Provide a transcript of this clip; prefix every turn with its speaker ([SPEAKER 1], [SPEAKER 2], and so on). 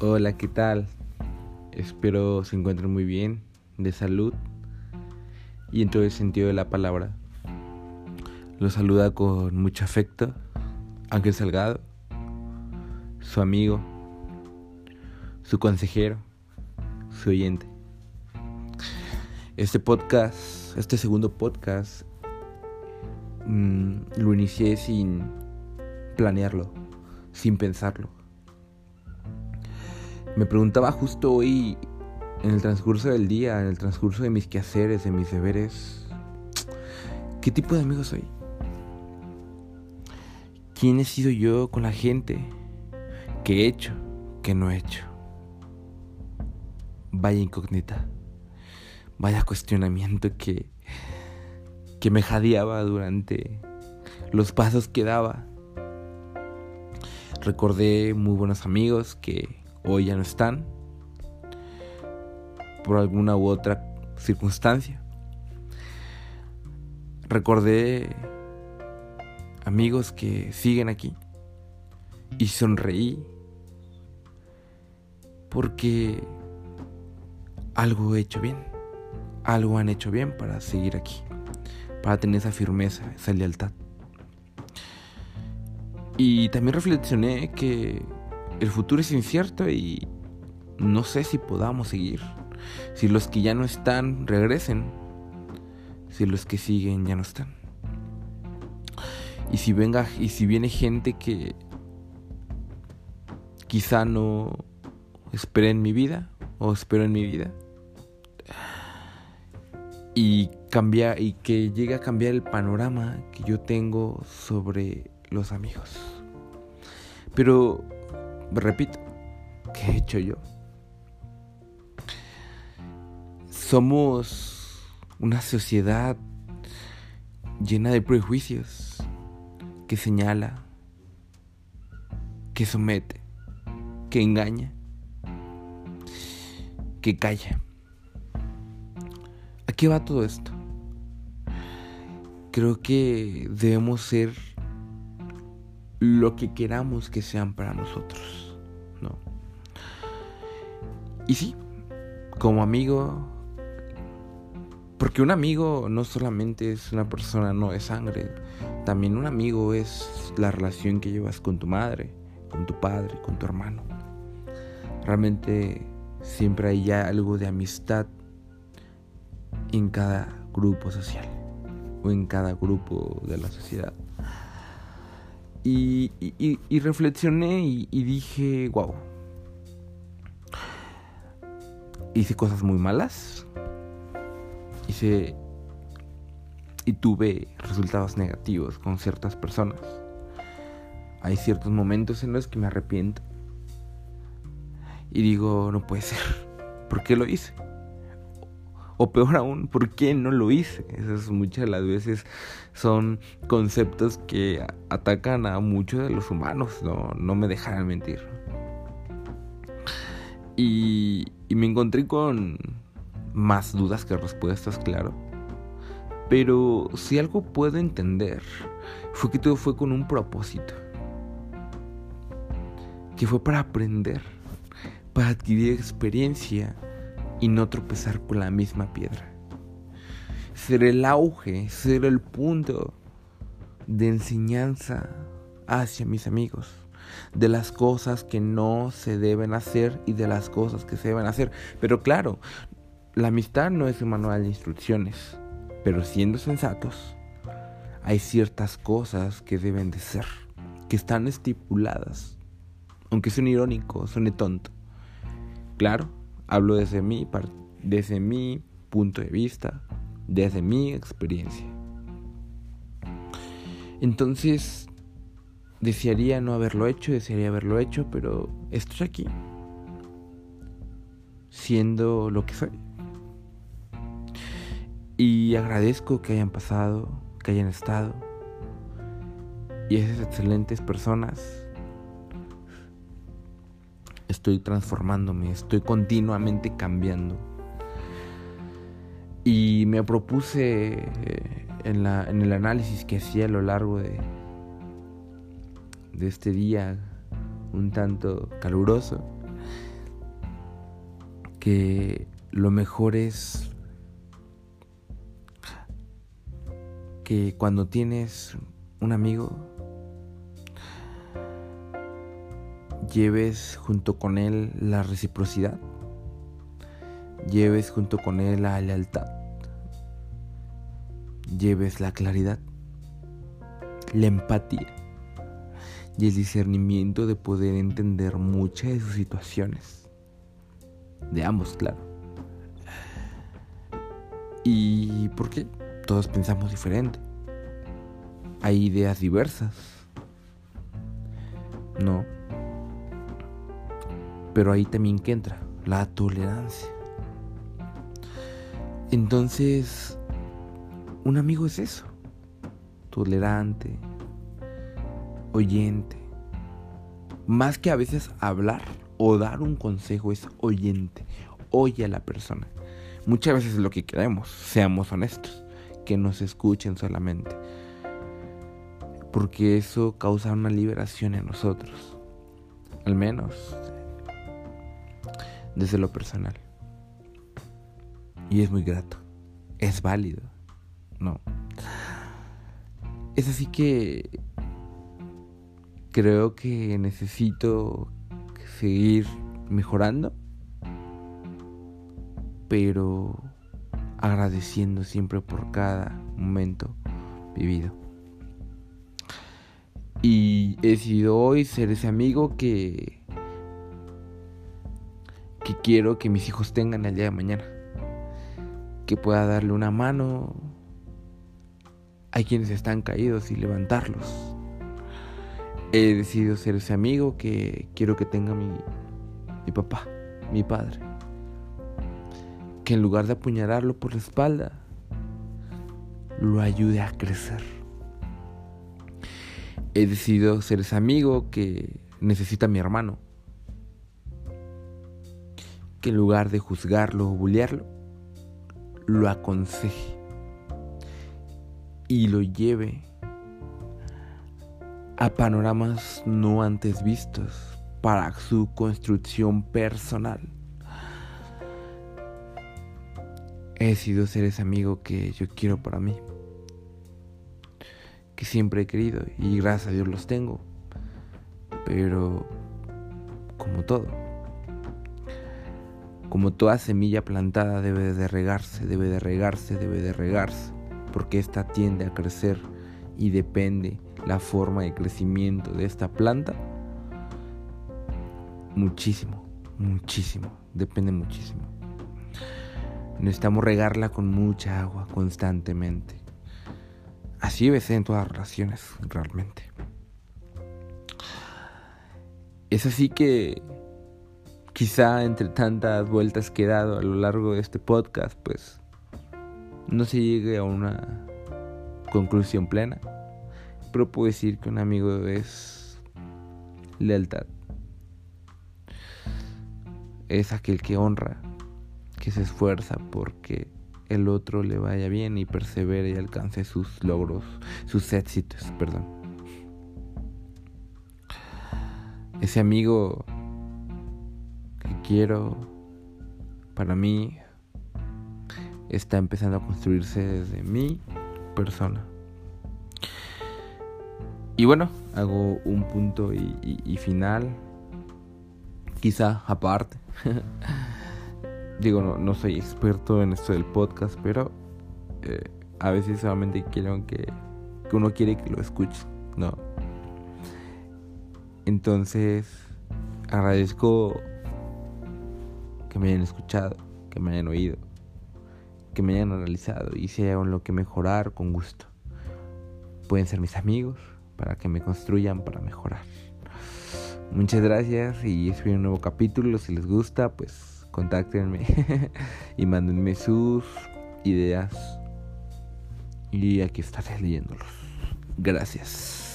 [SPEAKER 1] Hola, ¿qué tal? Espero se encuentren muy bien, de salud y en todo el sentido de la palabra. Los saluda con mucho afecto Ángel Salgado, su amigo, su consejero, su oyente. Este podcast, este segundo podcast, mmm, lo inicié sin planearlo, sin pensarlo me preguntaba justo hoy, en el transcurso del día, en el transcurso de mis quehaceres, de mis deberes, ¿qué tipo de amigo soy? ¿Quién he sido yo con la gente? ¿Qué he hecho? ¿Qué no he hecho? Vaya incógnita. Vaya cuestionamiento que, que me jadeaba durante los pasos que daba. Recordé muy buenos amigos que hoy ya no están por alguna u otra circunstancia. Recordé amigos que siguen aquí y sonreí porque algo he hecho bien, algo han hecho bien para seguir aquí, para tener esa firmeza, esa lealtad. Y también reflexioné que el futuro es incierto y no sé si podamos seguir. Si los que ya no están regresen. Si los que siguen ya no están. Y si venga y si viene gente que quizá no espere en mi vida o espero en mi vida y cambia y que llegue a cambiar el panorama que yo tengo sobre los amigos. Pero repito, ¿qué he hecho yo? Somos una sociedad llena de prejuicios que señala, que somete, que engaña, que calla. ¿A qué va todo esto? Creo que debemos ser lo que queramos que sean para nosotros, ¿no? Y sí, como amigo, porque un amigo no solamente es una persona no de sangre, también un amigo es la relación que llevas con tu madre, con tu padre, con tu hermano. Realmente siempre hay ya algo de amistad en cada grupo social o en cada grupo de la sociedad. Y, reflexioné y, dije, wow. Hice cosas muy malas. Hice... Y tuve resultados negativos con ciertas personas. Hay ciertos momentos en los que me arrepiento. Y digo, no puede ser. ¿Por qué lo hice? O peor aún, ¿por qué no lo hice? Esas muchas de las veces son conceptos que atacan a muchos de los humanos, no, no me dejarán mentir. Y, y me encontré con más dudas que respuestas, claro. Pero si algo puedo entender, fue que todo fue con un propósito. Que fue para aprender, para adquirir experiencia y no tropezar con la misma piedra. Ser el auge, ser el punto de enseñanza hacia mis amigos, de las cosas que no se deben hacer y de las cosas que se deben hacer. Pero claro, la amistad no es un manual de instrucciones, pero siendo sensatos, hay ciertas cosas que deben de ser, que están estipuladas, aunque suene irónico, suene tonto. Claro, Hablo desde mi, desde mi punto de vista, desde mi experiencia. Entonces, desearía no haberlo hecho, desearía haberlo hecho, pero estoy aquí, siendo lo que soy. Y agradezco que hayan pasado, que hayan estado, y esas excelentes personas estoy transformándome, estoy continuamente cambiando. Y me propuse eh, en, la, en el análisis que hacía a lo largo de, de este día un tanto caluroso, que lo mejor es que cuando tienes un amigo lleves junto con él la reciprocidad, lleves junto con él la lealtad, lleves la claridad, la empatía y el discernimiento de poder entender muchas de sus situaciones. De ambos, claro. ¿Y por qué? Todos pensamos diferente. Hay ideas diversas. No. Pero ahí también que entra la tolerancia. Entonces, un amigo es eso. Tolerante, oyente. Más que a veces hablar o dar un consejo es oyente. Oye a la persona. Muchas veces es lo que queremos, seamos honestos, que nos escuchen solamente. Porque eso causa una liberación en nosotros. Al menos desde lo personal. Y es muy grato. Es válido. No. Es así que creo que necesito seguir mejorando pero agradeciendo siempre por cada momento vivido. Y he decidido hoy ser ese amigo que que quiero que mis hijos tengan el día de mañana. Que pueda darle una mano a quienes están caídos y levantarlos. He decidido ser ese amigo que quiero que tenga mi, mi papá, mi padre que en lugar de apuñalarlo por la espalda, lo ayude a crecer. He decidido ser ese amigo que necesita a mi hermano. Que en lugar de juzgarlo o bullearlo, lo aconseje y lo lleve a panoramas no antes vistos para su construcción personal. he sido ser ese amigo que yo quiero para mí. Que siempre he querido y gracias a Dios los tengo. Pero como todo, como toda semilla plantada debe de regarse, debe de regarse, debe de regarse, porque esta tiende a crecer y depende la forma de crecimiento de esta planta muchísimo, muchísimo, depende muchísimo. Necesitamos regarla con mucha agua constantemente. Así debe ser en todas las relaciones, realmente. Es así que quizá entre tantas vueltas que he dado a lo largo de este podcast, pues no se llegue a una conclusión plena. Pero puedo decir que un amigo es lealtad. Es aquel que honra que se esfuerza porque el otro le vaya bien y persevere y alcance sus logros, sus éxitos, perdón. Ese amigo quiero para mí está empezando a construirse desde mi persona. Y bueno, hago un punto y, final, quizá aparte. digo, no, no soy experto en esto del podcast, pero eh, a veces solamente quiero que, que uno quiere que lo escuche, ¿no? Entonces, agradezco que me hayan escuchado, que me hayan oído, que me hayan analizado y si hay lo que mejorar, con gusto. Pueden ser mis amigos para que me construyan para mejorar. Muchas gracias y espero un nuevo capítulo. Si les gusta, pues contáctenme y mándenme sus ideas. Y aquí estaré leyéndolos. Gracias.